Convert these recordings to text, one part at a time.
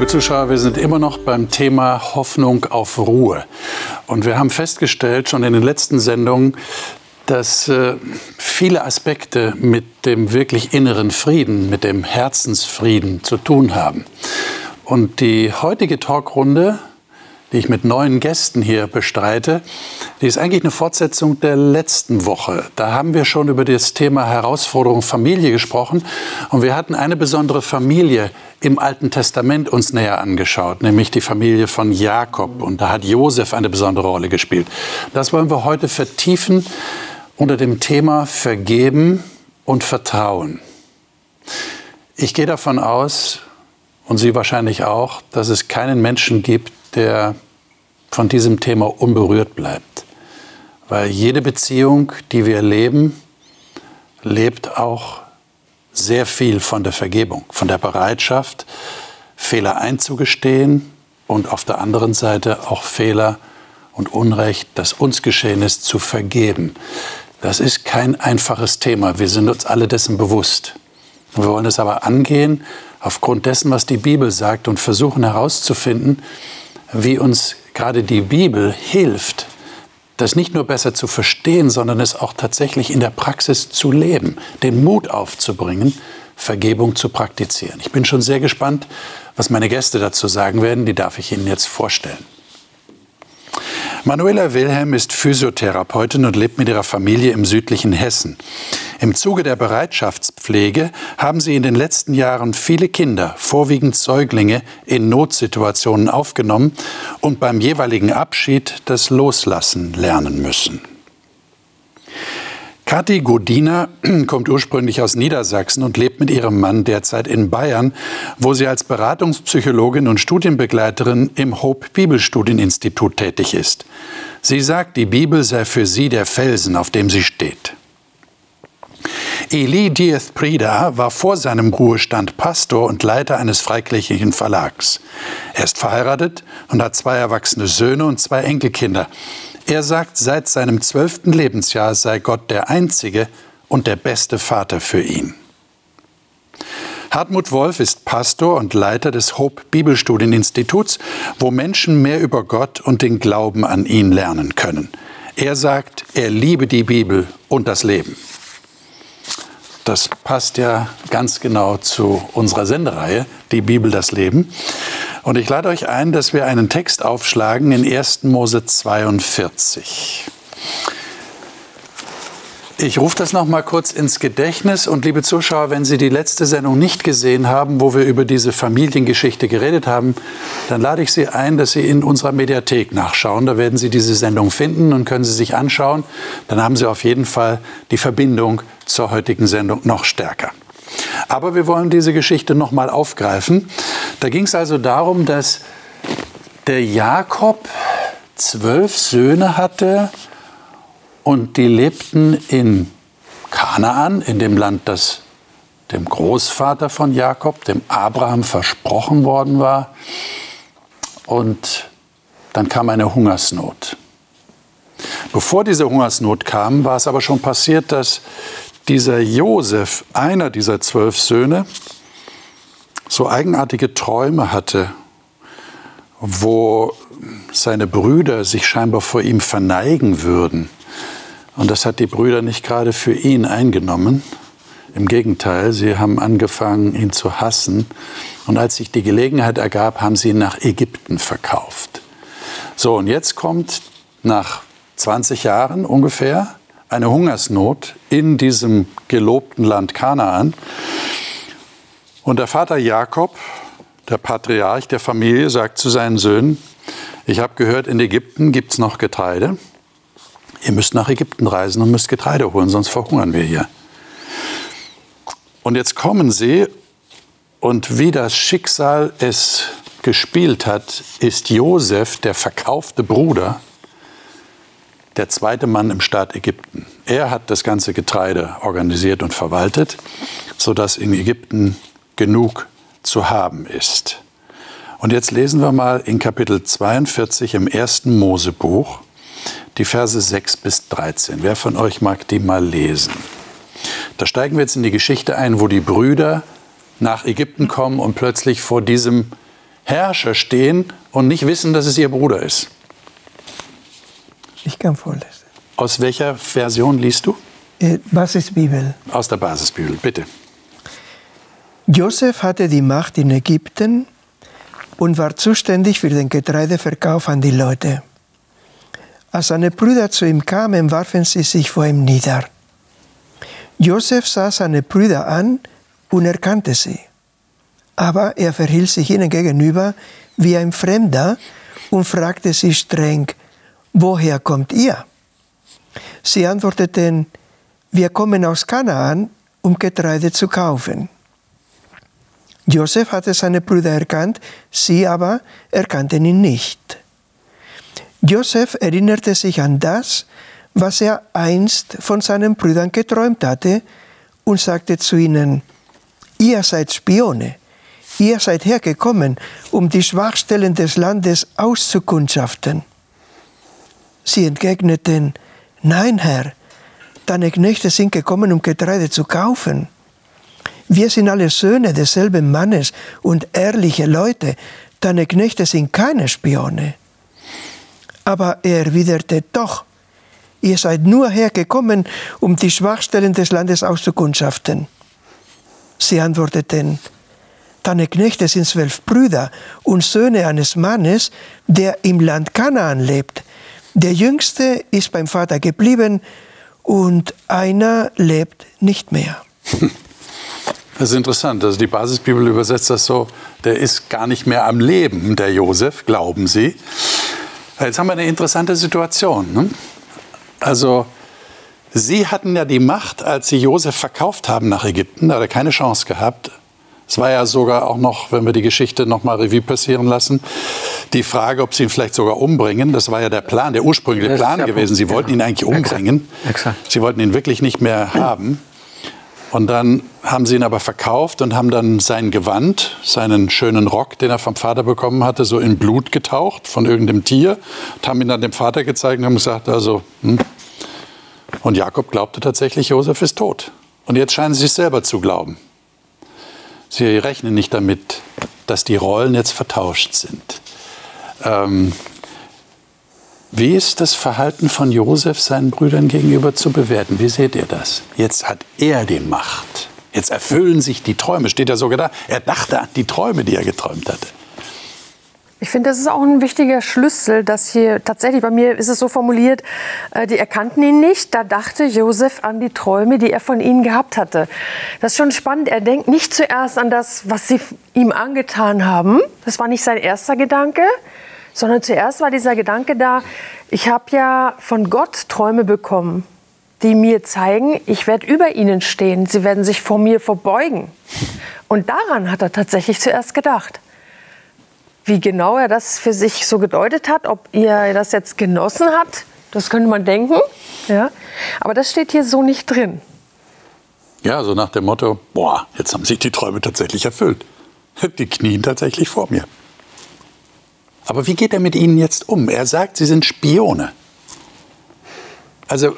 liebe Zuschauer, wir sind immer noch beim Thema Hoffnung auf Ruhe. Und wir haben festgestellt, schon in den letzten Sendungen, dass äh, viele Aspekte mit dem wirklich inneren Frieden, mit dem Herzensfrieden zu tun haben. Und die heutige Talkrunde die ich mit neuen Gästen hier bestreite, die ist eigentlich eine Fortsetzung der letzten Woche. Da haben wir schon über das Thema Herausforderung Familie gesprochen und wir hatten eine besondere Familie im Alten Testament uns näher angeschaut, nämlich die Familie von Jakob und da hat Josef eine besondere Rolle gespielt. Das wollen wir heute vertiefen unter dem Thema Vergeben und Vertrauen. Ich gehe davon aus, und Sie wahrscheinlich auch, dass es keinen Menschen gibt, der von diesem Thema unberührt bleibt. Weil jede Beziehung, die wir leben, lebt auch sehr viel von der Vergebung, von der Bereitschaft, Fehler einzugestehen und auf der anderen Seite auch Fehler und Unrecht, das uns geschehen ist, zu vergeben. Das ist kein einfaches Thema. Wir sind uns alle dessen bewusst. Wir wollen es aber angehen aufgrund dessen, was die Bibel sagt und versuchen herauszufinden, wie uns gerade die Bibel hilft, das nicht nur besser zu verstehen, sondern es auch tatsächlich in der Praxis zu leben, den Mut aufzubringen, Vergebung zu praktizieren. Ich bin schon sehr gespannt, was meine Gäste dazu sagen werden. Die darf ich Ihnen jetzt vorstellen. Manuela Wilhelm ist Physiotherapeutin und lebt mit ihrer Familie im südlichen Hessen. Im Zuge der Bereitschaftspflege haben sie in den letzten Jahren viele Kinder, vorwiegend Säuglinge, in Notsituationen aufgenommen und beim jeweiligen Abschied das Loslassen lernen müssen. Kathi Godina kommt ursprünglich aus Niedersachsen und lebt mit ihrem Mann derzeit in Bayern, wo sie als Beratungspsychologin und Studienbegleiterin im Hope Bibelstudieninstitut tätig ist. Sie sagt, die Bibel sei für sie der Felsen, auf dem sie steht. Eli Diaz Prida war vor seinem Ruhestand Pastor und Leiter eines freikirchlichen Verlags. Er ist verheiratet und hat zwei erwachsene Söhne und zwei Enkelkinder. Er sagt, seit seinem zwölften Lebensjahr sei Gott der einzige und der beste Vater für ihn. Hartmut Wolf ist Pastor und Leiter des Hope Bibelstudieninstituts, wo Menschen mehr über Gott und den Glauben an ihn lernen können. Er sagt, er liebe die Bibel und das Leben. Das passt ja ganz genau zu unserer Sendereihe, die Bibel das Leben. Und ich lade euch ein, dass wir einen Text aufschlagen in 1. Mose 42. Ich rufe das noch mal kurz ins Gedächtnis und liebe Zuschauer, wenn Sie die letzte Sendung nicht gesehen haben, wo wir über diese Familiengeschichte geredet haben, dann lade ich Sie ein, dass Sie in unserer Mediathek nachschauen. Da werden Sie diese Sendung finden und können Sie sich anschauen. Dann haben Sie auf jeden Fall die Verbindung zur heutigen Sendung noch stärker. Aber wir wollen diese Geschichte noch mal aufgreifen. Da ging es also darum, dass der Jakob zwölf Söhne hatte und die lebten in Kanaan, in dem Land, das dem Großvater von Jakob, dem Abraham, versprochen worden war. Und dann kam eine Hungersnot. Bevor diese Hungersnot kam, war es aber schon passiert, dass dieser Josef, einer dieser zwölf Söhne, so eigenartige Träume hatte, wo seine Brüder sich scheinbar vor ihm verneigen würden. Und das hat die Brüder nicht gerade für ihn eingenommen. Im Gegenteil, sie haben angefangen, ihn zu hassen. Und als sich die Gelegenheit ergab, haben sie ihn nach Ägypten verkauft. So, und jetzt kommt nach 20 Jahren ungefähr eine Hungersnot in diesem gelobten Land Kanaan. Und der Vater Jakob, der Patriarch der Familie, sagt zu seinen Söhnen, ich habe gehört, in Ägypten gibt es noch Getreide. Ihr müsst nach Ägypten reisen und müsst Getreide holen, sonst verhungern wir hier. Und jetzt kommen sie und wie das Schicksal es gespielt hat, ist Josef, der verkaufte Bruder, der zweite Mann im Staat Ägypten. Er hat das ganze Getreide organisiert und verwaltet, sodass in Ägypten genug zu haben ist. Und jetzt lesen wir mal in Kapitel 42 im ersten Mosebuch die Verse 6 bis 13. Wer von euch mag die mal lesen? Da steigen wir jetzt in die Geschichte ein, wo die Brüder nach Ägypten kommen und plötzlich vor diesem Herrscher stehen und nicht wissen, dass es ihr Bruder ist? Ich kann vorlesen. Aus welcher Version liest du? Äh, Basisbibel. Aus der Basisbibel, bitte. Josef hatte die Macht in Ägypten und war zuständig für den Getreideverkauf an die Leute. Als seine Brüder zu ihm kamen, warfen sie sich vor ihm nieder. Josef sah seine Brüder an und erkannte sie. Aber er verhielt sich ihnen gegenüber wie ein Fremder und fragte sie streng, woher kommt ihr? Sie antworteten, wir kommen aus Kanaan, um Getreide zu kaufen. Josef hatte seine Brüder erkannt, sie aber erkannten ihn nicht. Josef erinnerte sich an das, was er einst von seinen Brüdern geträumt hatte und sagte zu ihnen, ihr seid Spione, ihr seid hergekommen, um die Schwachstellen des Landes auszukundschaften. Sie entgegneten, nein Herr, deine Knechte sind gekommen, um Getreide zu kaufen. Wir sind alle Söhne desselben Mannes und ehrliche Leute. Deine Knechte sind keine Spione. Aber er erwiderte doch, ihr seid nur hergekommen, um die Schwachstellen des Landes auszukundschaften. Sie antworteten, deine Knechte sind zwölf Brüder und Söhne eines Mannes, der im Land Kanaan lebt. Der jüngste ist beim Vater geblieben und einer lebt nicht mehr. Das ist interessant. Also die Basisbibel übersetzt das so, der ist gar nicht mehr am Leben, der Josef, glauben sie. Jetzt haben wir eine interessante Situation. Ne? Also sie hatten ja die Macht, als sie Josef verkauft haben nach Ägypten, da hat er keine Chance gehabt. Es war ja sogar auch noch, wenn wir die Geschichte noch mal Revue passieren lassen, die Frage, ob sie ihn vielleicht sogar umbringen. Das war ja der Plan, der ursprüngliche Plan gewesen. Sie wollten ihn eigentlich umbringen. Sie wollten ihn wirklich nicht mehr haben. Und dann haben sie ihn aber verkauft und haben dann sein Gewand, seinen schönen Rock, den er vom Vater bekommen hatte, so in Blut getaucht von irgendeinem Tier und haben ihn dann dem Vater gezeigt und haben gesagt, also, hm. und Jakob glaubte tatsächlich, Josef ist tot. Und jetzt scheinen sie es selber zu glauben. Sie rechnen nicht damit, dass die Rollen jetzt vertauscht sind. Ähm, wie ist das Verhalten von Josef seinen Brüdern gegenüber zu bewerten? Wie seht ihr das? Jetzt hat er die Macht. Jetzt erfüllen sich die Träume. Steht ja sogar da. Er dachte an die Träume, die er geträumt hatte. Ich finde, das ist auch ein wichtiger Schlüssel, dass hier tatsächlich bei mir ist es so formuliert, äh, die erkannten ihn nicht. Da dachte Josef an die Träume, die er von ihnen gehabt hatte. Das ist schon spannend. Er denkt nicht zuerst an das, was sie ihm angetan haben. Das war nicht sein erster Gedanke, sondern zuerst war dieser Gedanke da, ich habe ja von Gott Träume bekommen, die mir zeigen, ich werde über ihnen stehen, sie werden sich vor mir verbeugen. Und daran hat er tatsächlich zuerst gedacht. Wie genau er das für sich so gedeutet hat, ob er das jetzt genossen hat, das könnte man denken. Ja. Aber das steht hier so nicht drin. Ja, so nach dem Motto, boah, jetzt haben sich die Träume tatsächlich erfüllt. Die knien tatsächlich vor mir. Aber wie geht er mit ihnen jetzt um? Er sagt, sie sind Spione. Also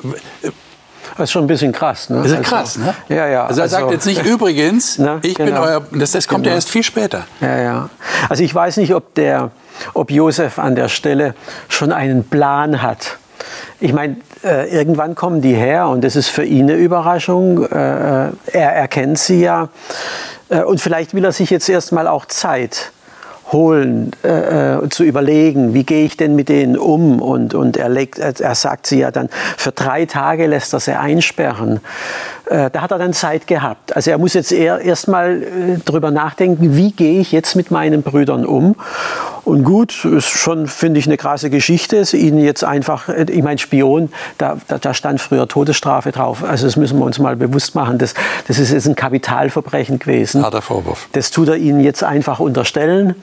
das ist schon ein bisschen krass. Ne? Das ist also, krass, ne? Ja, ja. Also er also, sagt jetzt nicht übrigens, ne? ich genau. bin euer. Das, das kommt genau. ja erst viel später. Ja, ja. Also ich weiß nicht, ob der, ob Josef an der Stelle schon einen Plan hat. Ich meine, äh, irgendwann kommen die her und das ist für ihn eine Überraschung. Äh, äh er erkennt sie ja. Äh, und vielleicht will er sich jetzt erstmal auch Zeit holen, äh, äh, zu überlegen, wie gehe ich denn mit denen um? Und, und er, legt, er sagt sie ja dann, für drei Tage lässt er sie einsperren. Äh, da hat er dann Zeit gehabt. Also er muss jetzt eher erstmal äh, drüber nachdenken, wie gehe ich jetzt mit meinen Brüdern um? Und gut, ist schon, finde ich, eine krasse Geschichte. Ihnen jetzt einfach, äh, ich meine, Spion, da, da, da, stand früher Todesstrafe drauf. Also das müssen wir uns mal bewusst machen. Das, das ist jetzt ein Kapitalverbrechen gewesen. Harter Vorwurf. Das tut er Ihnen jetzt einfach unterstellen.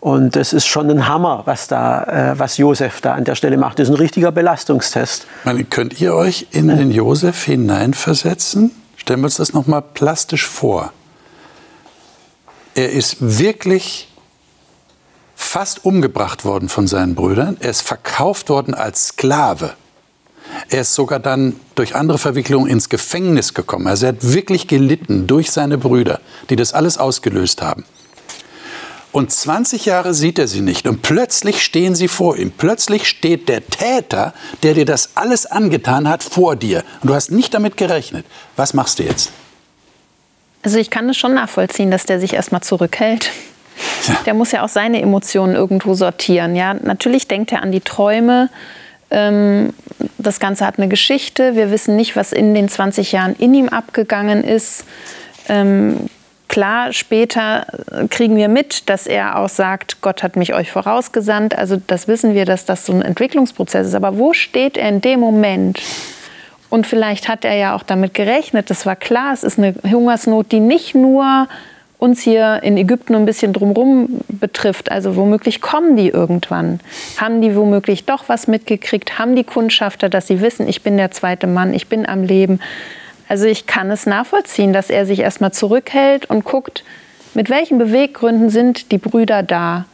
Und das ist schon ein Hammer, was, da, äh, was Josef da an der Stelle macht. Das ist ein richtiger Belastungstest. Meine, könnt ihr euch in den Josef hineinversetzen? Stellen wir uns das noch mal plastisch vor. Er ist wirklich fast umgebracht worden von seinen Brüdern. Er ist verkauft worden als Sklave. Er ist sogar dann durch andere Verwicklungen ins Gefängnis gekommen. Also er hat wirklich gelitten durch seine Brüder, die das alles ausgelöst haben. Und 20 Jahre sieht er sie nicht. Und plötzlich stehen sie vor ihm. Plötzlich steht der Täter, der dir das alles angetan hat, vor dir. Und du hast nicht damit gerechnet. Was machst du jetzt? Also ich kann es schon nachvollziehen, dass der sich erstmal zurückhält. Ja. Der muss ja auch seine Emotionen irgendwo sortieren. Ja, natürlich denkt er an die Träume. Ähm, das Ganze hat eine Geschichte. Wir wissen nicht, was in den 20 Jahren in ihm abgegangen ist. Ähm, Klar, später kriegen wir mit, dass er auch sagt, Gott hat mich euch vorausgesandt. Also das wissen wir, dass das so ein Entwicklungsprozess ist. Aber wo steht er in dem Moment? Und vielleicht hat er ja auch damit gerechnet. Das war klar, es ist eine Hungersnot, die nicht nur uns hier in Ägypten ein bisschen drumherum betrifft. Also womöglich kommen die irgendwann. Haben die womöglich doch was mitgekriegt? Haben die Kundschafter, dass sie wissen, ich bin der zweite Mann, ich bin am Leben? Also ich kann es nachvollziehen, dass er sich erstmal zurückhält und guckt, mit welchen Beweggründen sind die Brüder da.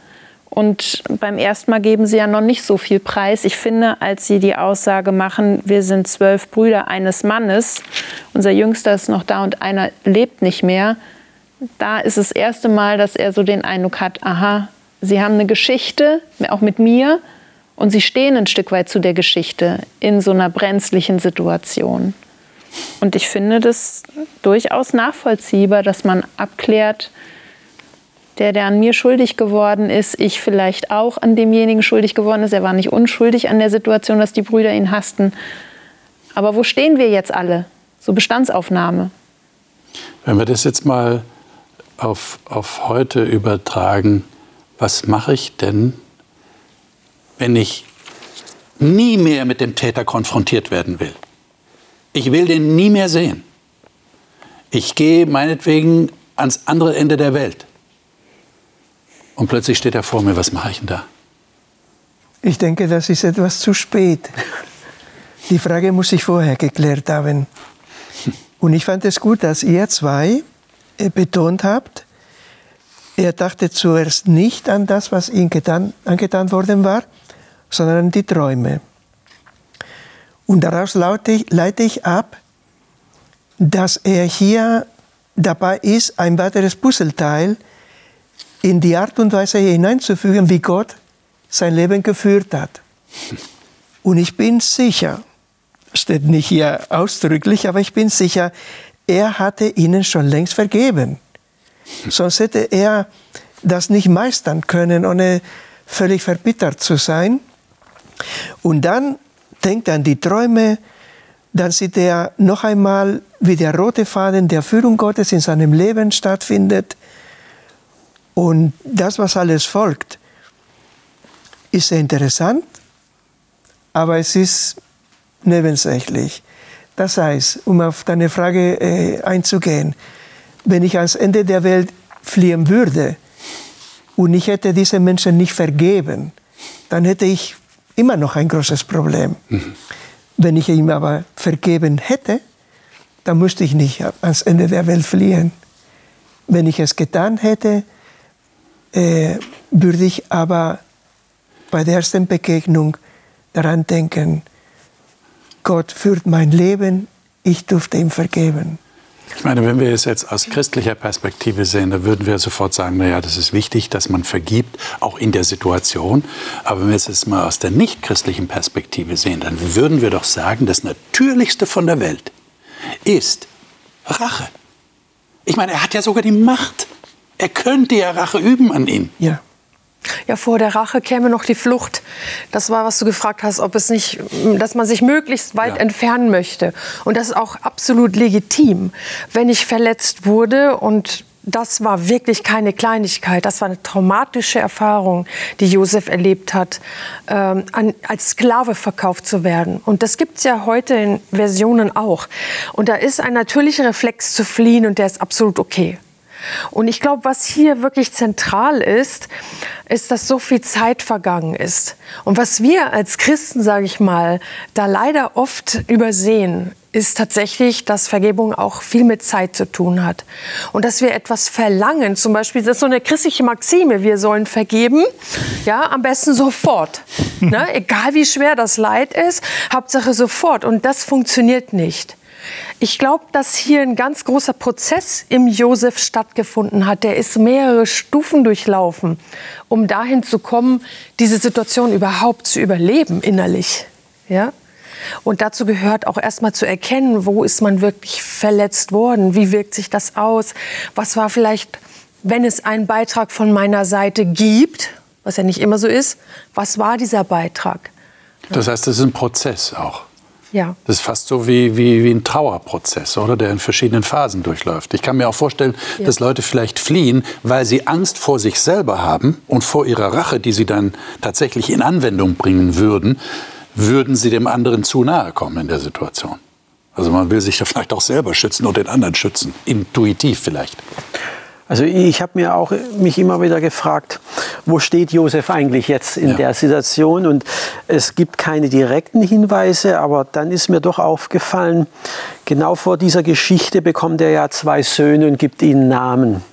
Und beim ersten Mal geben sie ja noch nicht so viel Preis. Ich finde, als sie die Aussage machen, wir sind zwölf Brüder eines Mannes, unser Jüngster ist noch da und einer lebt nicht mehr, da ist das erste Mal, dass er so den Eindruck hat, aha, sie haben eine Geschichte, auch mit mir, und sie stehen ein Stück weit zu der Geschichte in so einer brenzlichen Situation. Und ich finde das durchaus nachvollziehbar, dass man abklärt, der, der an mir schuldig geworden ist, ich vielleicht auch an demjenigen schuldig geworden ist. Er war nicht unschuldig an der Situation, dass die Brüder ihn hassten. Aber wo stehen wir jetzt alle? So Bestandsaufnahme. Wenn wir das jetzt mal auf, auf heute übertragen, was mache ich denn, wenn ich nie mehr mit dem Täter konfrontiert werden will? Ich will den nie mehr sehen. Ich gehe meinetwegen ans andere Ende der Welt. Und plötzlich steht er vor mir, was mache ich denn da? Ich denke, das ist etwas zu spät. Die Frage muss ich vorher geklärt haben. Und ich fand es gut, dass ihr zwei äh, betont habt, er dachte zuerst nicht an das, was ihm getan, angetan worden war, sondern an die Träume. Und daraus leite ich ab, dass er hier dabei ist, ein weiteres Puzzleteil in die Art und Weise hineinzufügen, wie Gott sein Leben geführt hat. Und ich bin sicher, steht nicht hier ausdrücklich, aber ich bin sicher, er hatte ihnen schon längst vergeben. Sonst hätte er das nicht meistern können, ohne völlig verbittert zu sein. Und dann denkt an die Träume, dann sieht er noch einmal, wie der rote Faden der Führung Gottes in seinem Leben stattfindet. Und das, was alles folgt, ist sehr interessant, aber es ist nebensächlich. Das heißt, um auf deine Frage äh, einzugehen, wenn ich ans Ende der Welt fliehen würde und ich hätte diese Menschen nicht vergeben, dann hätte ich immer noch ein großes Problem. Mhm. Wenn ich ihm aber vergeben hätte, dann müsste ich nicht ans Ende der Welt fliehen. Wenn ich es getan hätte, äh, würde ich aber bei der ersten Begegnung daran denken, Gott führt mein Leben, ich durfte ihm vergeben. Ich meine, wenn wir es jetzt aus christlicher Perspektive sehen, dann würden wir sofort sagen, naja, das ist wichtig, dass man vergibt, auch in der Situation. Aber wenn wir es jetzt mal aus der nicht-christlichen Perspektive sehen, dann würden wir doch sagen, das Natürlichste von der Welt ist Rache. Ich meine, er hat ja sogar die Macht. Er könnte ja Rache üben an ihn. Ja. Ja, vor der Rache käme noch die Flucht. Das war, was du gefragt hast, ob es nicht, dass man sich möglichst weit ja. entfernen möchte. Und das ist auch absolut legitim. Wenn ich verletzt wurde und das war wirklich keine Kleinigkeit. Das war eine traumatische Erfahrung, die Josef erlebt hat, ähm, an, als Sklave verkauft zu werden. Und das gibt es ja heute in Versionen auch. Und da ist ein natürlicher Reflex zu fliehen und der ist absolut okay. Und ich glaube, was hier wirklich zentral ist, ist, dass so viel Zeit vergangen ist. Und was wir als Christen, sage ich mal, da leider oft übersehen, ist tatsächlich, dass Vergebung auch viel mit Zeit zu tun hat. Und dass wir etwas verlangen, zum Beispiel, das ist so eine christliche Maxime, wir sollen vergeben, ja, am besten sofort. ne? Egal wie schwer das Leid ist, Hauptsache sofort. Und das funktioniert nicht. Ich glaube, dass hier ein ganz großer Prozess im Josef stattgefunden hat. Der ist mehrere Stufen durchlaufen, um dahin zu kommen, diese Situation überhaupt zu überleben innerlich. Ja? Und dazu gehört auch erstmal zu erkennen, wo ist man wirklich verletzt worden? Wie wirkt sich das aus? Was war vielleicht, wenn es einen Beitrag von meiner Seite gibt, was ja nicht immer so ist, was war dieser Beitrag? Das heißt, das ist ein Prozess auch. Ja. Das ist fast so wie, wie, wie ein Trauerprozess, oder? Der in verschiedenen Phasen durchläuft. Ich kann mir auch vorstellen, ja. dass Leute vielleicht fliehen, weil sie Angst vor sich selber haben und vor ihrer Rache, die sie dann tatsächlich in Anwendung bringen würden, würden sie dem anderen zu nahe kommen in der Situation. Also man will sich ja vielleicht auch selber schützen und den anderen schützen. Intuitiv vielleicht. Also ich habe mir auch mich immer wieder gefragt, wo steht Josef eigentlich jetzt in ja. der Situation? Und es gibt keine direkten Hinweise, aber dann ist mir doch aufgefallen, genau vor dieser Geschichte bekommt er ja zwei Söhne und gibt ihnen Namen.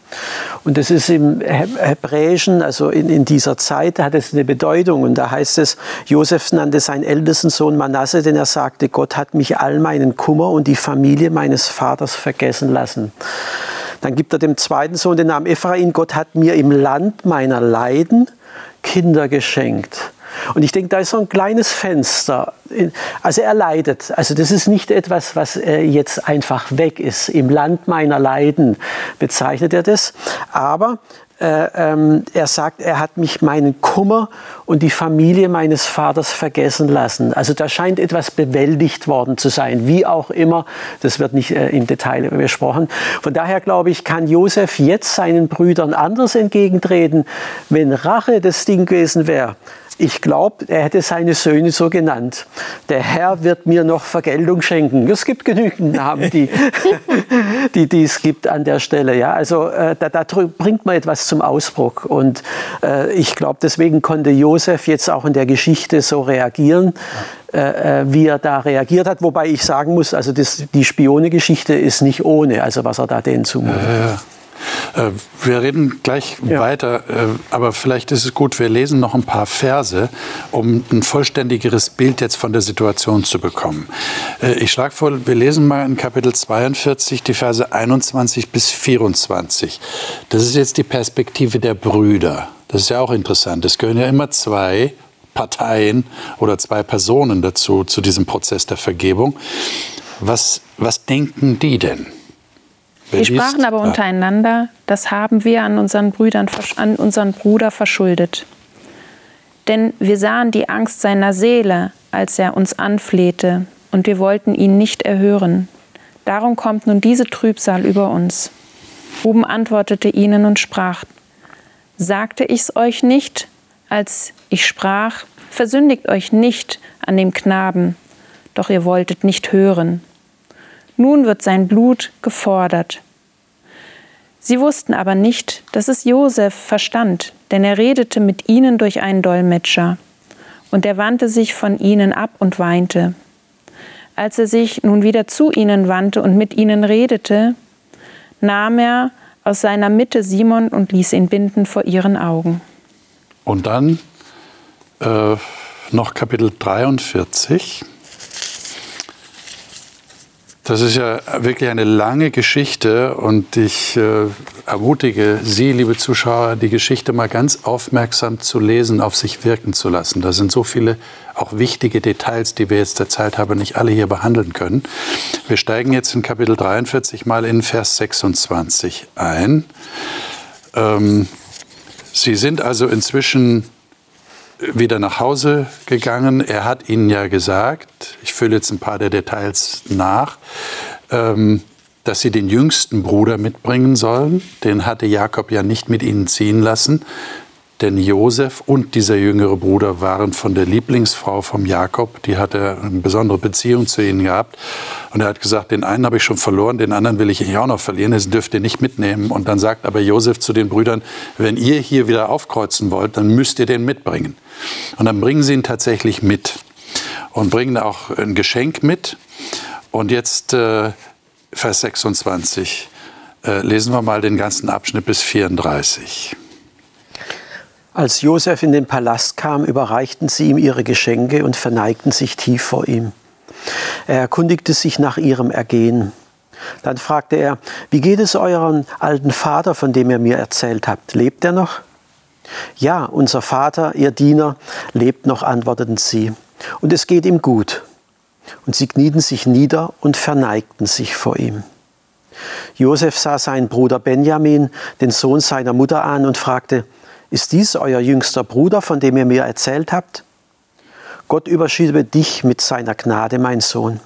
Und das ist im Hebräischen, also in, in dieser Zeit, hat es eine Bedeutung. Und da heißt es, Josef nannte seinen ältesten Sohn Manasse, denn er sagte, Gott hat mich all meinen Kummer und die Familie meines Vaters vergessen lassen. Dann gibt er dem zweiten Sohn den Namen Ephraim. Gott hat mir im Land meiner Leiden Kinder geschenkt. Und ich denke, da ist so ein kleines Fenster. Also er leidet. Also das ist nicht etwas, was äh, jetzt einfach weg ist. Im Land meiner Leiden bezeichnet er das. Aber äh, ähm, er sagt, er hat mich meinen Kummer und die Familie meines Vaters vergessen lassen. Also da scheint etwas bewältigt worden zu sein, wie auch immer. Das wird nicht äh, im Detail besprochen. Von daher glaube ich, kann Josef jetzt seinen Brüdern anders entgegentreten, wenn Rache das Ding gewesen wäre ich glaube, er hätte seine Söhne so genannt. Der Herr wird mir noch Vergeltung schenken. Es gibt genügend Namen, die, die, die es gibt an der Stelle. Ja, also äh, da, da, bringt man etwas zum Ausdruck. Und äh, ich glaube, deswegen konnte Josef jetzt auch in der Geschichte so reagieren. Äh, äh, wie er da reagiert hat. Wobei ich sagen muss, also das, die Spione-Geschichte ist nicht ohne, also was er da denen zumutet. Ja, ja. Äh, wir reden gleich ja. weiter, äh, aber vielleicht ist es gut, wir lesen noch ein paar Verse, um ein vollständigeres Bild jetzt von der Situation zu bekommen. Äh, ich schlage vor, wir lesen mal in Kapitel 42 die Verse 21 bis 24. Das ist jetzt die Perspektive der Brüder. Das ist ja auch interessant. Es gehören ja immer zwei Parteien oder zwei Personen dazu, zu diesem Prozess der Vergebung. Was, was denken die denn? Wir sprachen aber untereinander, das haben wir an unseren, Brüdern, an unseren Bruder verschuldet. Denn wir sahen die Angst seiner Seele, als er uns anflehte, und wir wollten ihn nicht erhören. Darum kommt nun diese Trübsal über uns. Ruben antwortete ihnen und sprach, Sagte ich's euch nicht, als ich sprach, versündigt euch nicht an dem Knaben, doch ihr wolltet nicht hören. Nun wird sein Blut gefordert. Sie wussten aber nicht, dass es Josef verstand, denn er redete mit ihnen durch einen Dolmetscher. Und er wandte sich von ihnen ab und weinte. Als er sich nun wieder zu ihnen wandte und mit ihnen redete, nahm er aus seiner Mitte Simon und ließ ihn binden vor ihren Augen. Und dann äh, noch Kapitel 43. Das ist ja wirklich eine lange Geschichte und ich äh, ermutige Sie, liebe Zuschauer, die Geschichte mal ganz aufmerksam zu lesen, auf sich wirken zu lassen. Da sind so viele auch wichtige Details, die wir jetzt der Zeit haben, nicht alle hier behandeln können. Wir steigen jetzt in Kapitel 43 mal in Vers 26 ein. Ähm, Sie sind also inzwischen wieder nach Hause gegangen. Er hat ihnen ja gesagt, ich fülle jetzt ein paar der Details nach, ähm, dass sie den jüngsten Bruder mitbringen sollen. Den hatte Jakob ja nicht mit ihnen ziehen lassen. Denn Josef und dieser jüngere Bruder waren von der Lieblingsfrau vom Jakob, die hatte eine besondere Beziehung zu ihnen gehabt. Und er hat gesagt, den einen habe ich schon verloren, den anderen will ich auch noch verlieren, das dürft ihr nicht mitnehmen. Und dann sagt aber Josef zu den Brüdern, wenn ihr hier wieder aufkreuzen wollt, dann müsst ihr den mitbringen. Und dann bringen sie ihn tatsächlich mit und bringen auch ein Geschenk mit. Und jetzt äh, Vers 26. Äh, lesen wir mal den ganzen Abschnitt bis 34. Als Josef in den Palast kam, überreichten sie ihm ihre Geschenke und verneigten sich tief vor ihm. Er erkundigte sich nach ihrem Ergehen. Dann fragte er, wie geht es euren alten Vater, von dem ihr mir erzählt habt? Lebt er noch? Ja, unser Vater, ihr Diener, lebt noch, antworteten sie, und es geht ihm gut. Und sie knieten sich nieder und verneigten sich vor ihm. Josef sah seinen Bruder Benjamin, den Sohn seiner Mutter, an und fragte, ist dies euer jüngster Bruder, von dem ihr mir erzählt habt? Gott überschiebe dich mit seiner Gnade, mein Sohn.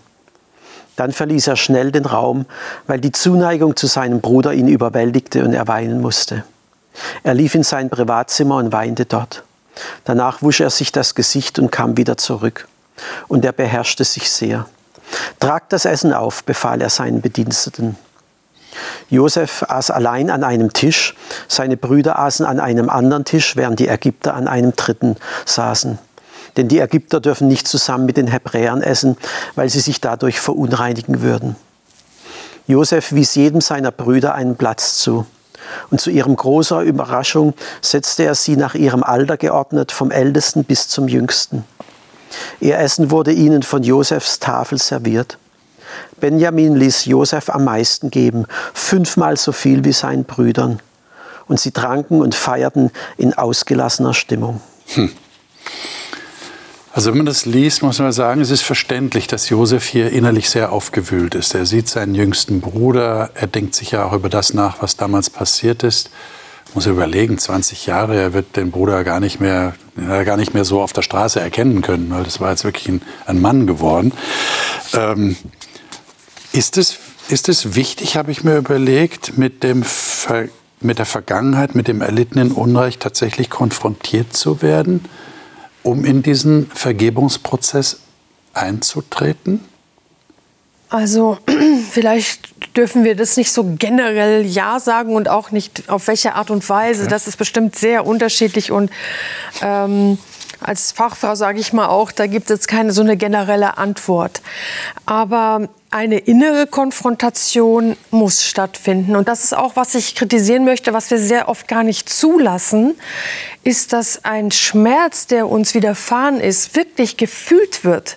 Dann verließ er schnell den Raum, weil die Zuneigung zu seinem Bruder ihn überwältigte und er weinen musste. Er lief in sein Privatzimmer und weinte dort. Danach wusch er sich das Gesicht und kam wieder zurück. Und er beherrschte sich sehr. Tragt das Essen auf, befahl er seinen Bediensteten. Josef aß allein an einem Tisch, seine Brüder aßen an einem anderen Tisch, während die Ägypter an einem dritten saßen. Denn die Ägypter dürfen nicht zusammen mit den Hebräern essen, weil sie sich dadurch verunreinigen würden. Josef wies jedem seiner Brüder einen Platz zu. Und zu ihrem großer Überraschung setzte er sie nach ihrem Alter geordnet, vom ältesten bis zum jüngsten. Ihr Essen wurde ihnen von Josefs Tafel serviert. Benjamin ließ Josef am meisten geben, fünfmal so viel wie seinen Brüdern. Und sie tranken und feierten in ausgelassener Stimmung. Hm. Also wenn man das liest, muss man sagen, es ist verständlich, dass Josef hier innerlich sehr aufgewühlt ist. Er sieht seinen jüngsten Bruder, er denkt sich ja auch über das nach, was damals passiert ist. Muss überlegen, 20 Jahre, er wird den Bruder gar nicht mehr, gar nicht mehr so auf der Straße erkennen können, weil das war jetzt wirklich ein, ein Mann geworden. Ähm, ist, es, ist es wichtig, habe ich mir überlegt, mit, dem mit der Vergangenheit, mit dem erlittenen Unrecht tatsächlich konfrontiert zu werden? um in diesen Vergebungsprozess einzutreten? Also vielleicht dürfen wir das nicht so generell ja sagen und auch nicht auf welche Art und Weise. Okay. Das ist bestimmt sehr unterschiedlich und ähm, als Fachfrau sage ich mal auch, da gibt es keine so eine generelle Antwort. Aber eine innere Konfrontation muss stattfinden. Und das ist auch, was ich kritisieren möchte, was wir sehr oft gar nicht zulassen, ist, dass ein Schmerz, der uns widerfahren ist, wirklich gefühlt wird.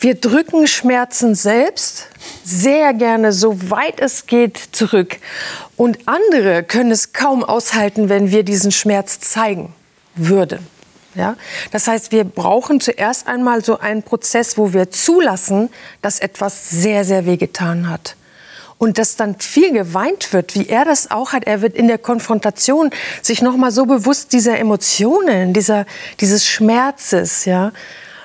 Wir drücken Schmerzen selbst sehr gerne, so weit es geht, zurück. Und andere können es kaum aushalten, wenn wir diesen Schmerz zeigen würden. Ja? Das heißt, wir brauchen zuerst einmal so einen Prozess, wo wir zulassen, dass etwas sehr, sehr wehgetan hat. Und dass dann viel geweint wird, wie er das auch hat. Er wird in der Konfrontation sich noch mal so bewusst dieser Emotionen, dieser, dieses Schmerzes, ja.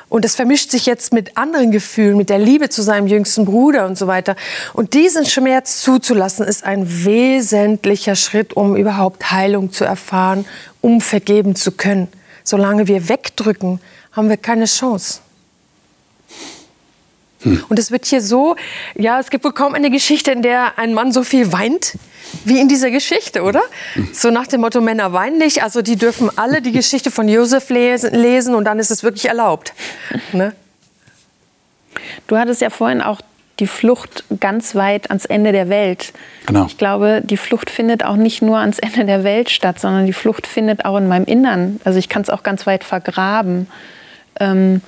Und das vermischt sich jetzt mit anderen Gefühlen, mit der Liebe zu seinem jüngsten Bruder und so weiter. Und diesen Schmerz zuzulassen, ist ein wesentlicher Schritt, um überhaupt Heilung zu erfahren, um vergeben zu können. Solange wir wegdrücken, haben wir keine Chance. Hm. Und es wird hier so, ja, es gibt wohl kaum eine Geschichte, in der ein Mann so viel weint wie in dieser Geschichte, oder? Hm. So nach dem Motto, Männer weinen nicht, also die dürfen alle die Geschichte von Josef lesen, lesen und dann ist es wirklich erlaubt. Ne? Du hattest ja vorhin auch die Flucht ganz weit ans Ende der Welt. Genau. Ich glaube, die Flucht findet auch nicht nur ans Ende der Welt statt, sondern die Flucht findet auch in meinem Innern. Also ich kann es auch ganz weit vergraben. Ähm,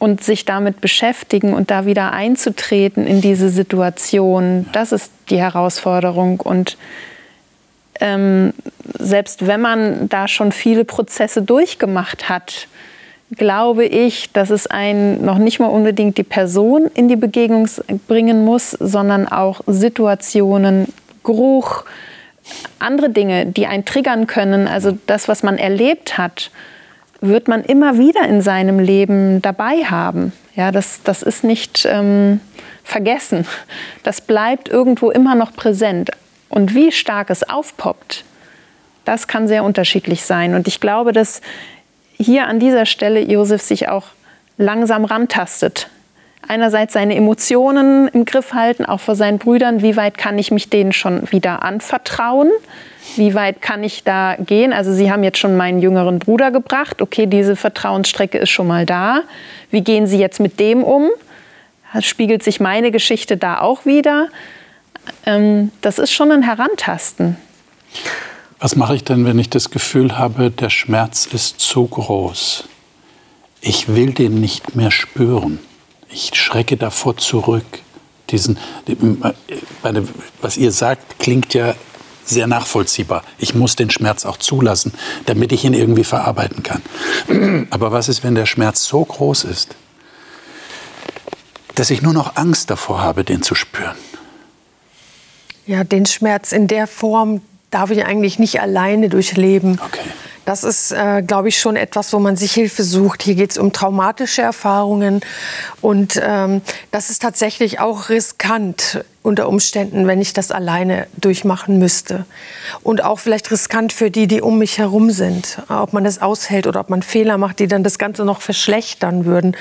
und sich damit beschäftigen und da wieder einzutreten in diese Situation, das ist die Herausforderung. Und ähm, selbst wenn man da schon viele Prozesse durchgemacht hat, glaube ich, dass es einen noch nicht mal unbedingt die Person in die Begegnung bringen muss, sondern auch Situationen, Geruch, andere Dinge, die einen triggern können. Also das, was man erlebt hat, wird man immer wieder in seinem Leben dabei haben. Ja, das, das ist nicht ähm, vergessen. Das bleibt irgendwo immer noch präsent. Und wie stark es aufpoppt, das kann sehr unterschiedlich sein. Und ich glaube, dass hier an dieser Stelle Josef sich auch langsam rantastet. Einerseits seine Emotionen im Griff halten, auch vor seinen Brüdern. Wie weit kann ich mich denen schon wieder anvertrauen? Wie weit kann ich da gehen? Also Sie haben jetzt schon meinen jüngeren Bruder gebracht. Okay, diese Vertrauensstrecke ist schon mal da. Wie gehen Sie jetzt mit dem um? Spiegelt sich meine Geschichte da auch wieder? Ähm, das ist schon ein Herantasten. Was mache ich denn, wenn ich das Gefühl habe, der Schmerz ist zu groß? Ich will den nicht mehr spüren. ich schrecke davor zurück. Diesen, was ihr sagt, klingt ja sehr nachvollziehbar. Ich muss den Schmerz auch zulassen, damit ich ihn irgendwie verarbeiten kann. Aber was ist, wenn der Schmerz so groß ist, dass ich nur noch Angst davor habe, den zu spüren? Ja, den Schmerz in der Form darf ich eigentlich nicht alleine durchleben. Okay. Das ist, äh, glaube ich, schon etwas, wo man sich Hilfe sucht. Hier geht es um traumatische Erfahrungen. Und ähm, das ist tatsächlich auch riskant unter Umständen, wenn ich das alleine durchmachen müsste. Und auch vielleicht riskant für die, die um mich herum sind. Ob man das aushält oder ob man Fehler macht, die dann das Ganze noch verschlechtern würden.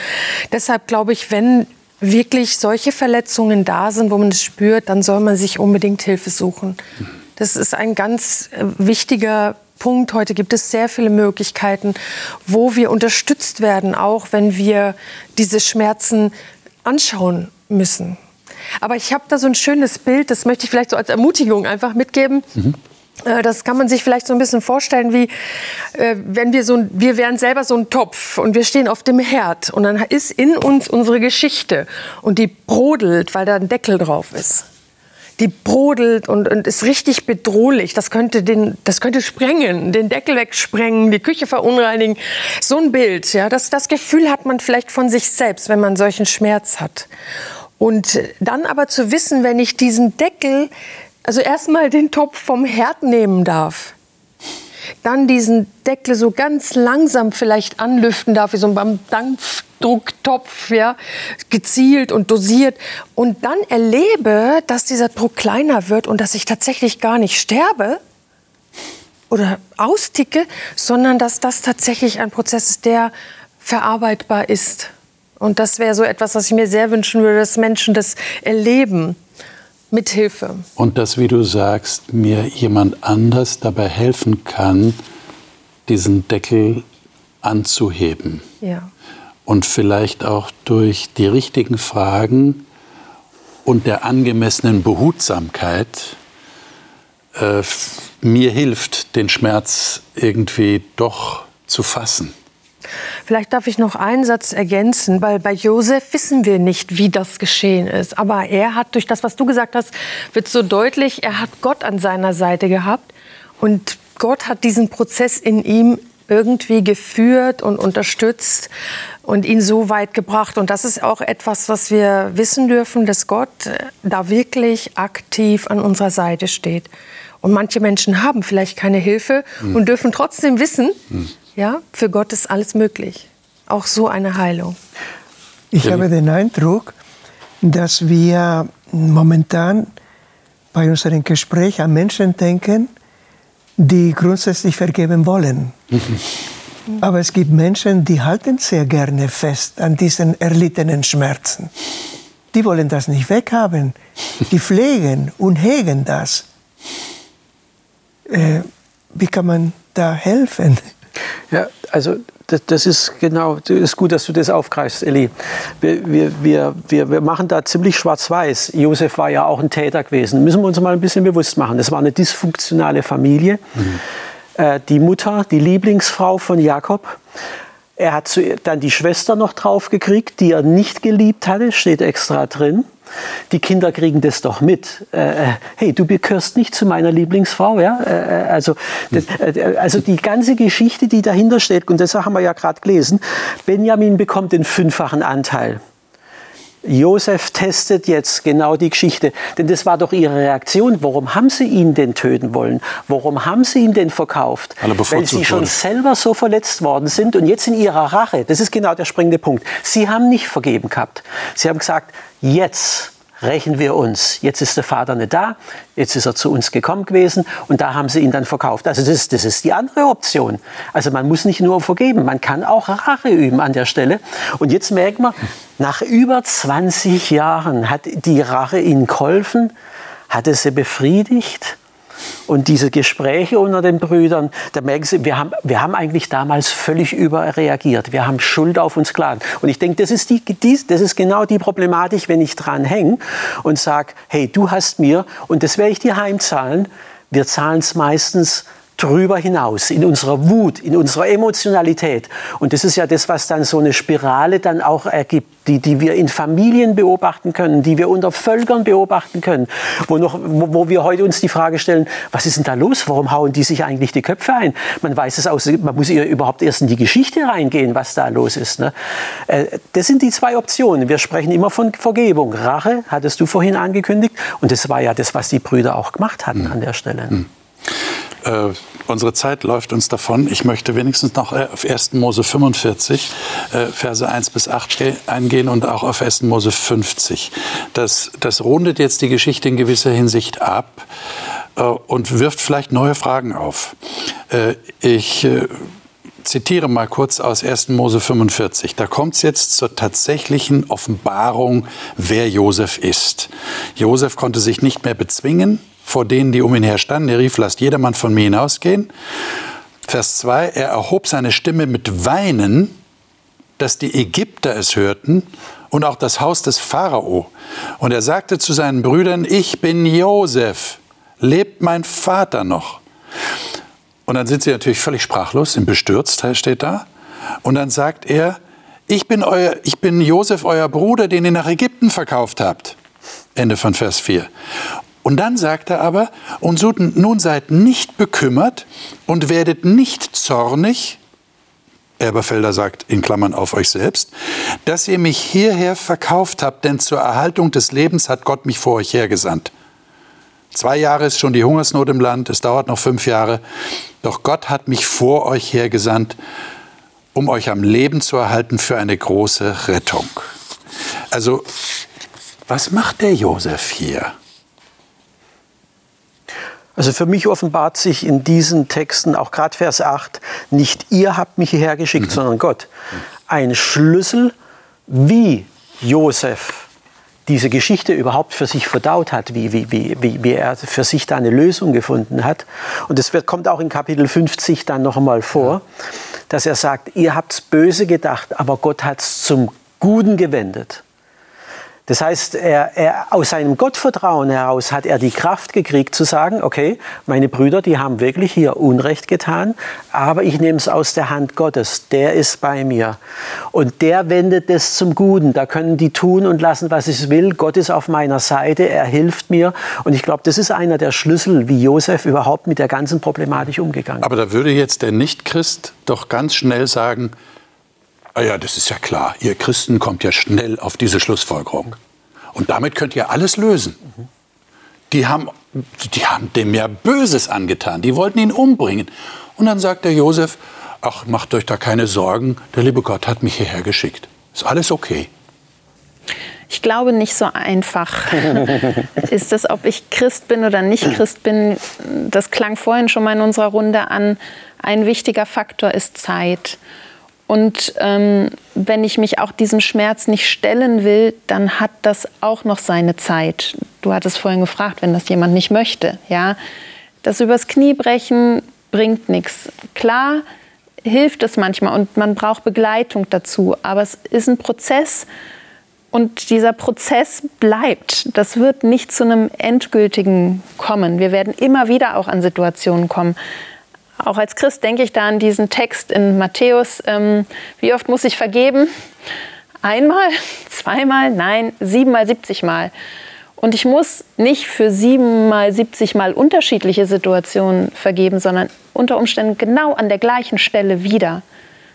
Deshalb glaube ich, wenn wirklich solche Verletzungen da sind, wo man es spürt, dann soll man sich unbedingt Hilfe suchen. Das ist ein ganz äh, wichtiger Punkt. Heute gibt es sehr viele Möglichkeiten, wo wir unterstützt werden, auch wenn wir diese Schmerzen anschauen müssen. Aber ich habe da so ein schönes Bild, das möchte ich vielleicht so als Ermutigung einfach mitgeben. Mhm. Das kann man sich vielleicht so ein bisschen vorstellen, wie äh, wenn wir so, wir wären selber so ein Topf und wir stehen auf dem Herd und dann ist in uns unsere Geschichte und die brodelt, weil da ein Deckel drauf ist die brodelt und, und ist richtig bedrohlich. Das könnte, den, das könnte sprengen, den Deckel wegsprengen, die Küche verunreinigen. So ein Bild, ja, das, das Gefühl hat man vielleicht von sich selbst, wenn man solchen Schmerz hat. Und dann aber zu wissen, wenn ich diesen Deckel, also erstmal den Topf vom Herd nehmen darf, dann diesen Deckel so ganz langsam vielleicht anlüften darf, wie so beim Dampfdrucktopf, ja, gezielt und dosiert. Und dann erlebe, dass dieser Druck kleiner wird und dass ich tatsächlich gar nicht sterbe oder austicke, sondern dass das tatsächlich ein Prozess ist, der verarbeitbar ist. Und das wäre so etwas, was ich mir sehr wünschen würde, dass Menschen das erleben. Mithilfe. Und dass, wie du sagst, mir jemand anders dabei helfen kann, diesen Deckel anzuheben. Ja. Und vielleicht auch durch die richtigen Fragen und der angemessenen Behutsamkeit äh, mir hilft, den Schmerz irgendwie doch zu fassen. Vielleicht darf ich noch einen Satz ergänzen, weil bei Josef wissen wir nicht, wie das geschehen ist. Aber er hat durch das, was du gesagt hast, wird so deutlich, er hat Gott an seiner Seite gehabt und Gott hat diesen Prozess in ihm irgendwie geführt und unterstützt und ihn so weit gebracht. Und das ist auch etwas, was wir wissen dürfen, dass Gott da wirklich aktiv an unserer Seite steht. Und manche Menschen haben vielleicht keine Hilfe hm. und dürfen trotzdem wissen, hm. Ja, für Gott ist alles möglich. Auch so eine Heilung. Ich habe den Eindruck, dass wir momentan bei unserem Gespräch an Menschen denken, die grundsätzlich vergeben wollen. Aber es gibt Menschen, die halten sehr gerne fest an diesen erlittenen Schmerzen. Die wollen das nicht weghaben. Die pflegen und hegen das. Äh, wie kann man da helfen? Ja, also das, das ist genau, das ist gut, dass du das aufgreifst, Eli. Wir, wir, wir, wir, wir machen da ziemlich schwarz-weiß. Josef war ja auch ein Täter gewesen. Müssen wir uns mal ein bisschen bewusst machen. Das war eine dysfunktionale Familie. Mhm. Äh, die Mutter, die Lieblingsfrau von Jakob. Er hat dann die Schwester noch draufgekriegt, die er nicht geliebt hatte, steht extra drin. Die Kinder kriegen das doch mit. Äh, äh, hey, du gehörst nicht zu meiner Lieblingsfrau. Ja? Äh, äh also, das, äh, also die ganze Geschichte, die dahinter steht, und das haben wir ja gerade gelesen, Benjamin bekommt den fünffachen Anteil. Josef testet jetzt genau die Geschichte, denn das war doch ihre Reaktion. Warum haben sie ihn denn töten wollen? Warum haben sie ihn denn verkauft? Weil sie schon selber so verletzt worden sind und jetzt in ihrer Rache, das ist genau der springende Punkt, sie haben nicht vergeben gehabt. Sie haben gesagt, jetzt rächen wir uns. Jetzt ist der Vater nicht da, jetzt ist er zu uns gekommen gewesen und da haben sie ihn dann verkauft. Also das, das ist die andere Option. Also man muss nicht nur vergeben, man kann auch Rache üben an der Stelle. Und jetzt merkt man, nach über 20 Jahren hat die Rache ihnen geholfen, hat es sie befriedigt und diese Gespräche unter den Brüdern, da merken Sie, wir haben, wir haben eigentlich damals völlig überreagiert. Wir haben Schuld auf uns geladen. Und ich denke, das ist, die, die, das ist genau die Problematik, wenn ich dran hänge und sage, hey, du hast mir, und das werde ich dir heimzahlen. Wir zahlen es meistens drüber hinaus, in unserer Wut, in unserer Emotionalität. Und das ist ja das, was dann so eine Spirale dann auch ergibt, die, die wir in Familien beobachten können, die wir unter Völkern beobachten können, wo, noch, wo, wo wir heute uns die Frage stellen, was ist denn da los? Warum hauen die sich eigentlich die Köpfe ein? Man weiß es aus, man muss ja überhaupt erst in die Geschichte reingehen, was da los ist. Ne? Äh, das sind die zwei Optionen. Wir sprechen immer von Vergebung. Rache, hattest du vorhin angekündigt. Und das war ja das, was die Brüder auch gemacht hatten an der Stelle. Mhm. Äh, unsere Zeit läuft uns davon. Ich möchte wenigstens noch äh, auf 1. Mose 45, äh, Verse 1 bis 8 eingehen und auch auf 1. Mose 50. Das, das rundet jetzt die Geschichte in gewisser Hinsicht ab äh, und wirft vielleicht neue Fragen auf. Äh, ich zitiere mal kurz aus 1. Mose 45. Da kommt es jetzt zur tatsächlichen Offenbarung, wer Josef ist. Josef konnte sich nicht mehr bezwingen vor denen, die um ihn her standen. Er rief, lasst jedermann von mir hinausgehen. Vers 2, er erhob seine Stimme mit Weinen, dass die Ägypter es hörten und auch das Haus des Pharao. Und er sagte zu seinen Brüdern, ich bin Josef, lebt mein Vater noch? Und dann sind sie natürlich völlig sprachlos, sind bestürzt, steht da. Und dann sagt er, ich bin, euer, ich bin Josef, euer Bruder, den ihr nach Ägypten verkauft habt. Ende von Vers 4. Und dann sagt er aber, und so, nun seid nicht bekümmert und werdet nicht zornig, Erberfelder sagt in Klammern auf euch selbst, dass ihr mich hierher verkauft habt, denn zur Erhaltung des Lebens hat Gott mich vor euch hergesandt. Zwei Jahre ist schon die Hungersnot im Land, es dauert noch fünf Jahre, doch Gott hat mich vor euch hergesandt, um euch am Leben zu erhalten für eine große Rettung. Also, was macht der Josef hier? Also für mich offenbart sich in diesen Texten, auch gerade Vers 8, nicht ihr habt mich hierher geschickt, mhm. sondern Gott. Ein Schlüssel, wie Josef diese Geschichte überhaupt für sich verdaut hat, wie, wie, wie, wie, er für sich da eine Lösung gefunden hat. Und das wird, kommt auch in Kapitel 50 dann noch einmal vor, dass er sagt, ihr habt's böse gedacht, aber Gott hat's zum Guten gewendet. Das heißt, er, er, aus seinem Gottvertrauen heraus hat er die Kraft gekriegt zu sagen, okay, meine Brüder, die haben wirklich hier Unrecht getan, aber ich nehme es aus der Hand Gottes, der ist bei mir. Und der wendet es zum Guten. Da können die tun und lassen, was ich will. Gott ist auf meiner Seite, er hilft mir. Und ich glaube, das ist einer der Schlüssel, wie Josef überhaupt mit der ganzen Problematik umgegangen ist. Aber da würde jetzt der Nichtchrist doch ganz schnell sagen, Ah ja, das ist ja klar. Ihr Christen kommt ja schnell auf diese Schlussfolgerung. Und damit könnt ihr alles lösen. Die haben, die haben dem ja Böses angetan. Die wollten ihn umbringen. Und dann sagt der Josef, ach, macht euch da keine Sorgen. Der liebe Gott hat mich hierher geschickt. Ist alles okay. Ich glaube, nicht so einfach ist es, ob ich Christ bin oder nicht Christ bin. Das klang vorhin schon mal in unserer Runde an. Ein wichtiger Faktor ist Zeit. Und ähm, wenn ich mich auch diesem Schmerz nicht stellen will, dann hat das auch noch seine Zeit. Du hattest vorhin gefragt, wenn das jemand nicht möchte. Ja? Das übers Knie brechen bringt nichts. Klar hilft es manchmal und man braucht Begleitung dazu, aber es ist ein Prozess und dieser Prozess bleibt. Das wird nicht zu einem endgültigen kommen. Wir werden immer wieder auch an Situationen kommen, auch als Christ denke ich da an diesen Text in Matthäus. Ähm, wie oft muss ich vergeben? Einmal, zweimal, nein, siebenmal, siebzigmal. Und ich muss nicht für siebenmal, siebzigmal unterschiedliche Situationen vergeben, sondern unter Umständen genau an der gleichen Stelle wieder.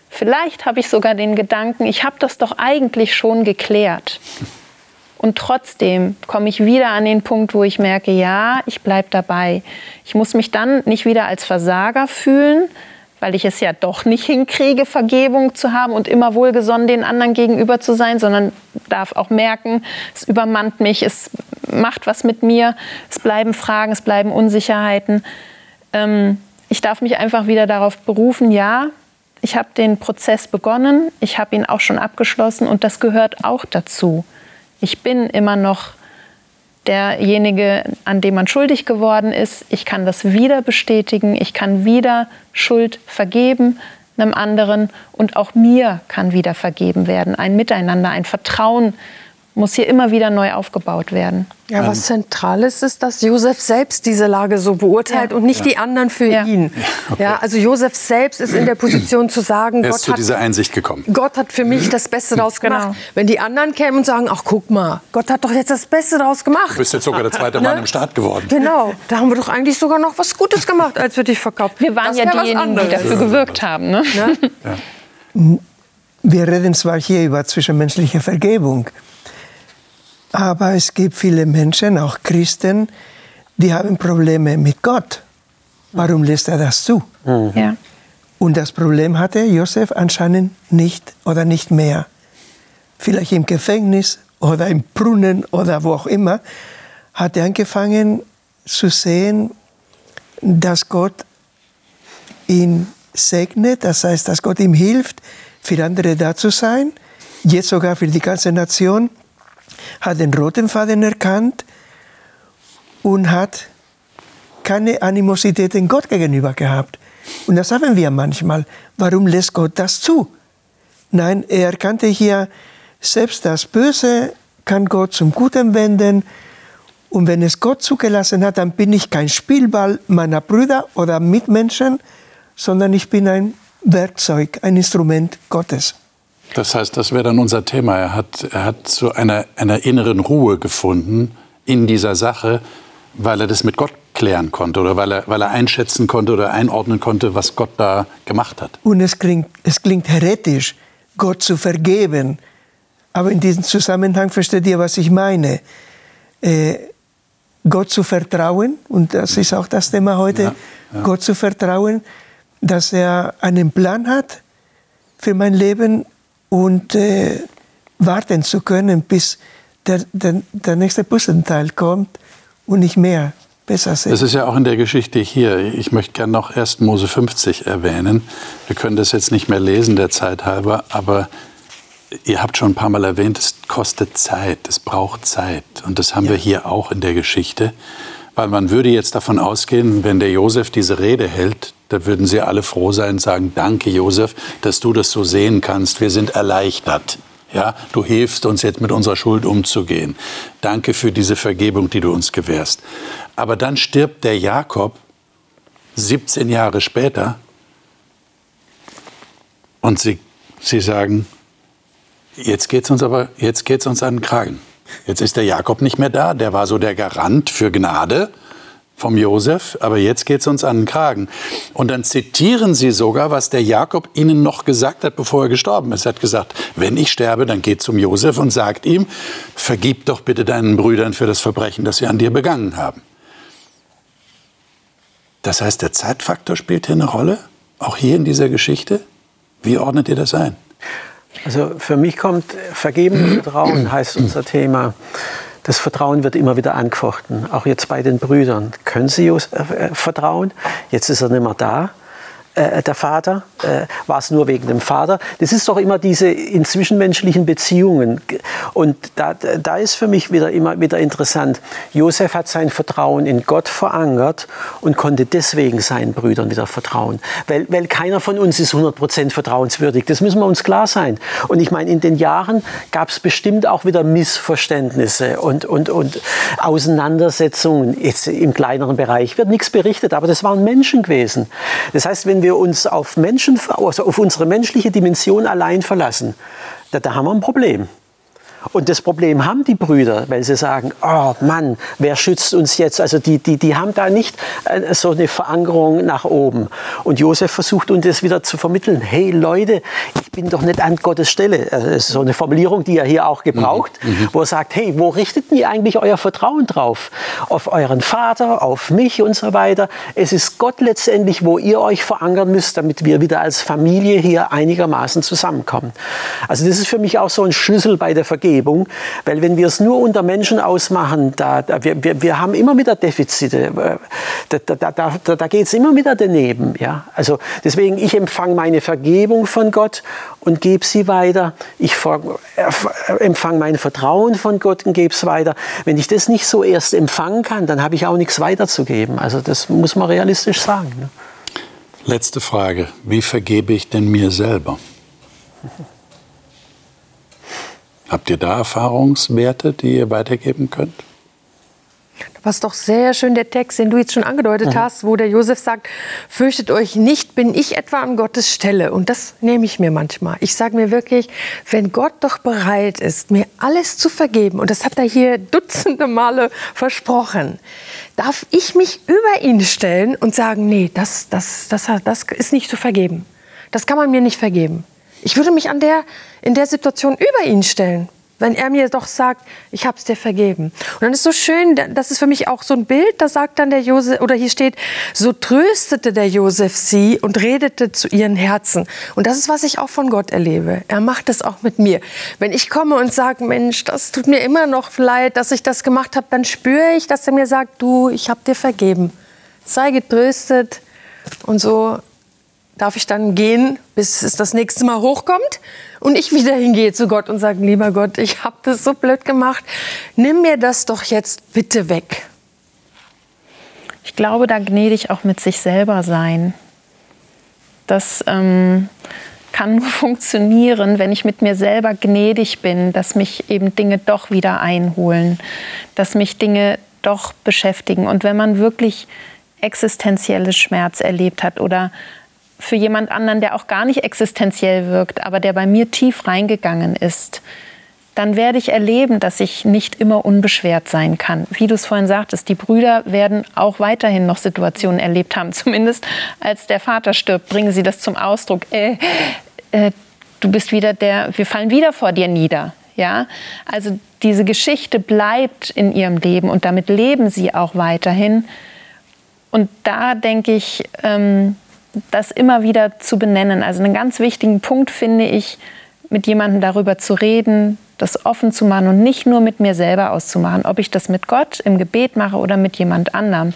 Vielleicht habe ich sogar den Gedanken, ich habe das doch eigentlich schon geklärt. Und trotzdem komme ich wieder an den Punkt, wo ich merke, ja, ich bleibe dabei. Ich muss mich dann nicht wieder als Versager fühlen, weil ich es ja doch nicht hinkriege, Vergebung zu haben und immer wohlgesonnen den anderen gegenüber zu sein, sondern darf auch merken, es übermannt mich, es macht was mit mir, es bleiben Fragen, es bleiben Unsicherheiten. Ähm, ich darf mich einfach wieder darauf berufen, ja, ich habe den Prozess begonnen, ich habe ihn auch schon abgeschlossen und das gehört auch dazu. Ich bin immer noch derjenige, an dem man schuldig geworden ist. Ich kann das wieder bestätigen. Ich kann wieder Schuld vergeben einem anderen und auch mir kann wieder vergeben werden. Ein Miteinander, ein Vertrauen muss hier immer wieder neu aufgebaut werden. Ja, was zentral ist, ist, dass Josef selbst diese Lage so beurteilt ja. und nicht ja. die anderen für ja. ihn. Okay. Ja, also Josef selbst ist in der Position zu sagen, er ist Gott zu hat, dieser Einsicht gekommen. Gott hat für mich das Beste daraus gemacht. Genau. Wenn die anderen kämen und sagen, ach guck mal, Gott hat doch jetzt das Beste daraus gemacht. Du bist jetzt sogar der zweite Mann ne? im Staat geworden. Genau, da haben wir doch eigentlich sogar noch was Gutes gemacht, als wir dich verkauft haben. Wir waren das ja diejenigen, die dafür gewirkt haben. Ne? Ne? Wir reden zwar hier über zwischenmenschliche Vergebung, aber es gibt viele Menschen, auch Christen, die haben Probleme mit Gott. Warum lässt er das zu? Mhm. Ja. Und das Problem hatte Josef anscheinend nicht oder nicht mehr. Vielleicht im Gefängnis oder im Brunnen oder wo auch immer, hat er angefangen zu sehen, dass Gott ihn segnet, das heißt, dass Gott ihm hilft, für andere da zu sein, jetzt sogar für die ganze Nation hat den roten Faden erkannt und hat keine Animosität dem Gott gegenüber gehabt. Und das haben wir manchmal. Warum lässt Gott das zu? Nein, er erkannte hier, selbst das Böse kann Gott zum Guten wenden. Und wenn es Gott zugelassen hat, dann bin ich kein Spielball meiner Brüder oder Mitmenschen, sondern ich bin ein Werkzeug, ein Instrument Gottes. Das heißt, das wäre dann unser Thema. Er hat, er hat zu einer, einer inneren Ruhe gefunden in dieser Sache, weil er das mit Gott klären konnte oder weil er, weil er einschätzen konnte oder einordnen konnte, was Gott da gemacht hat. Und es klingt, es klingt heretisch, Gott zu vergeben. Aber in diesem Zusammenhang versteht ihr, was ich meine. Äh, Gott zu vertrauen, und das ist auch das Thema heute, ja, ja. Gott zu vertrauen, dass er einen Plan hat für mein Leben und äh, warten zu können, bis der, der, der nächste Puzzleteil kommt und nicht mehr. Besser sind. Das ist ja auch in der Geschichte hier. Ich möchte gerne noch 1. Mose 50 erwähnen. Wir können das jetzt nicht mehr lesen, der Zeit halber, aber ihr habt schon ein paar Mal erwähnt, es kostet Zeit, es braucht Zeit. Und das haben ja. wir hier auch in der Geschichte. Weil man würde jetzt davon ausgehen, wenn der Josef diese Rede hält, da würden sie alle froh sein und sagen, danke Josef, dass du das so sehen kannst. Wir sind erleichtert. Ja, du hilfst uns jetzt mit unserer Schuld umzugehen. Danke für diese Vergebung, die du uns gewährst. Aber dann stirbt der Jakob 17 Jahre später und sie, sie sagen, jetzt geht's uns uns an den Kragen. Jetzt ist der Jakob nicht mehr da, der war so der Garant für Gnade vom Josef, aber jetzt geht es uns an den Kragen. Und dann zitieren sie sogar, was der Jakob ihnen noch gesagt hat, bevor er gestorben ist. Er hat gesagt, wenn ich sterbe, dann geht zum Josef und sagt ihm, vergib doch bitte deinen Brüdern für das Verbrechen, das sie an dir begangen haben. Das heißt, der Zeitfaktor spielt hier eine Rolle, auch hier in dieser Geschichte. Wie ordnet ihr das ein? Also für mich kommt Vergeben und Vertrauen heißt unser Thema. Das Vertrauen wird immer wieder angefochten, auch jetzt bei den Brüdern. Können sie äh, vertrauen? Jetzt ist er nicht mehr da äh, der Vater? Äh, war es nur wegen dem Vater? Das ist doch immer diese in zwischenmenschlichen Beziehungen. Und da, da ist für mich wieder immer wieder interessant. Josef hat sein Vertrauen in Gott verankert und konnte deswegen seinen Brüdern wieder vertrauen. Weil, weil keiner von uns ist 100% vertrauenswürdig. Das müssen wir uns klar sein. Und ich meine, in den Jahren gab es bestimmt auch wieder Missverständnisse und, und, und Auseinandersetzungen. Jetzt im kleineren Bereich wird nichts berichtet, aber das waren Menschen gewesen. Das heißt, wenn wir uns auf, Menschen, also auf unsere menschliche Dimension allein verlassen, da, da haben wir ein Problem. Und das Problem haben die Brüder, weil sie sagen, oh Mann, wer schützt uns jetzt? Also die, die, die haben da nicht äh, so eine Verankerung nach oben. Und Josef versucht uns das wieder zu vermitteln. Hey Leute, ich bin doch nicht an Gottes Stelle. Das ist so eine Formulierung, die er hier auch gebraucht, mhm. mhm. wo er sagt, hey, wo richtet ihr eigentlich euer Vertrauen drauf? Auf euren Vater, auf mich und so weiter. Es ist Gott letztendlich, wo ihr euch verankern müsst, damit wir wieder als Familie hier einigermaßen zusammenkommen. Also das ist für mich auch so ein Schlüssel bei der Vergebung. Gesetzgebung, weil wenn wir es nur unter Menschen ausmachen, da, da wir, wir, wir haben immer wieder Defizite, da, da, da, da geht es immer wieder daneben. Ja? Also deswegen, ich empfange meine Vergebung von Gott und gebe sie weiter. Ich empfange mein Vertrauen von Gott und gebe es weiter. Wenn ich das nicht so erst empfangen kann, dann habe ich auch nichts weiterzugeben. Also das muss man realistisch sagen. Ne? Letzte Frage. Wie vergebe ich denn mir selber? Habt ihr da Erfahrungswerte, die ihr weitergeben könnt? Was doch sehr schön der Text, den du jetzt schon angedeutet mhm. hast, wo der Josef sagt, fürchtet euch nicht, bin ich etwa an Gottes Stelle. Und das nehme ich mir manchmal. Ich sage mir wirklich, wenn Gott doch bereit ist, mir alles zu vergeben, und das hat er hier dutzende Male versprochen, darf ich mich über ihn stellen und sagen, nee, das, das, das, das ist nicht zu vergeben. Das kann man mir nicht vergeben. Ich würde mich an der, in der Situation über ihn stellen. Wenn er mir doch sagt, ich habe es dir vergeben. Und dann ist so schön, das ist für mich auch so ein Bild, da sagt dann der Josef, oder hier steht, so tröstete der Josef sie und redete zu ihren Herzen. Und das ist, was ich auch von Gott erlebe. Er macht es auch mit mir. Wenn ich komme und sage, Mensch, das tut mir immer noch leid, dass ich das gemacht habe, dann spüre ich, dass er mir sagt, du, ich habe dir vergeben. Sei getröstet. Und so darf ich dann gehen, bis es das nächste Mal hochkommt und ich wieder hingehe zu Gott und sage, lieber Gott, ich habe das so blöd gemacht, nimm mir das doch jetzt bitte weg. Ich glaube, da gnädig auch mit sich selber sein. Das ähm, kann nur funktionieren, wenn ich mit mir selber gnädig bin, dass mich eben Dinge doch wieder einholen, dass mich Dinge doch beschäftigen. Und wenn man wirklich existenzielles Schmerz erlebt hat oder für jemand anderen, der auch gar nicht existenziell wirkt, aber der bei mir tief reingegangen ist, dann werde ich erleben, dass ich nicht immer unbeschwert sein kann. Wie du es vorhin sagtest, die Brüder werden auch weiterhin noch Situationen erlebt haben. Zumindest als der Vater stirbt, bringen sie das zum Ausdruck. Äh, äh, du bist wieder der, wir fallen wieder vor dir nieder. Ja, also diese Geschichte bleibt in ihrem Leben und damit leben sie auch weiterhin. Und da denke ich, ähm, das immer wieder zu benennen. Also einen ganz wichtigen Punkt finde ich, mit jemandem darüber zu reden, das offen zu machen und nicht nur mit mir selber auszumachen. Ob ich das mit Gott im Gebet mache oder mit jemand anderem.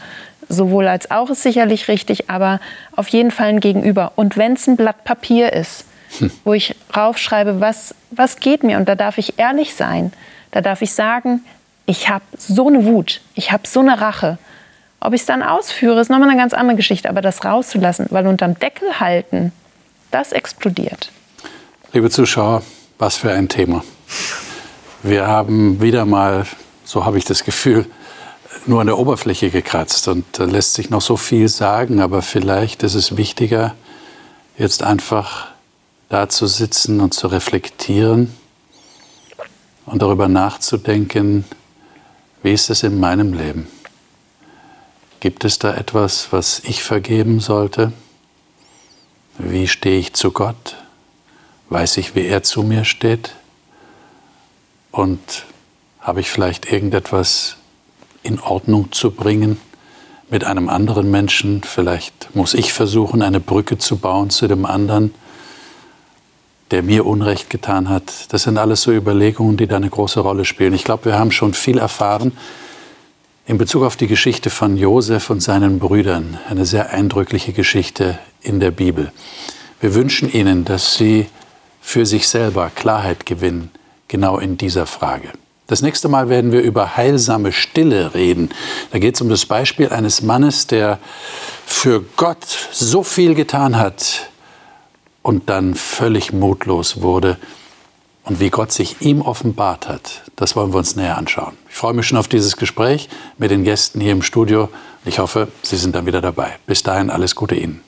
Sowohl als auch ist sicherlich richtig, aber auf jeden Fall ein Gegenüber. Und wenn es ein Blatt Papier ist, hm. wo ich raufschreibe, was, was geht mir, und da darf ich ehrlich sein, da darf ich sagen, ich habe so eine Wut, ich habe so eine Rache, ob ich es dann ausführe, ist nochmal eine ganz andere Geschichte. Aber das rauszulassen, weil unterm Deckel halten, das explodiert. Liebe Zuschauer, was für ein Thema. Wir haben wieder mal, so habe ich das Gefühl, nur an der Oberfläche gekratzt. Und da lässt sich noch so viel sagen, aber vielleicht ist es wichtiger, jetzt einfach da zu sitzen und zu reflektieren und darüber nachzudenken, wie ist es in meinem Leben? Gibt es da etwas, was ich vergeben sollte? Wie stehe ich zu Gott? Weiß ich, wie er zu mir steht? Und habe ich vielleicht irgendetwas in Ordnung zu bringen mit einem anderen Menschen? Vielleicht muss ich versuchen, eine Brücke zu bauen zu dem anderen, der mir Unrecht getan hat. Das sind alles so Überlegungen, die da eine große Rolle spielen. Ich glaube, wir haben schon viel erfahren in Bezug auf die Geschichte von Josef und seinen Brüdern, eine sehr eindrückliche Geschichte in der Bibel. Wir wünschen Ihnen, dass Sie für sich selber Klarheit gewinnen, genau in dieser Frage. Das nächste Mal werden wir über heilsame Stille reden. Da geht es um das Beispiel eines Mannes, der für Gott so viel getan hat und dann völlig mutlos wurde und wie Gott sich ihm offenbart hat. Das wollen wir uns näher anschauen. Ich freue mich schon auf dieses Gespräch mit den Gästen hier im Studio. Ich hoffe, Sie sind dann wieder dabei. Bis dahin alles Gute Ihnen.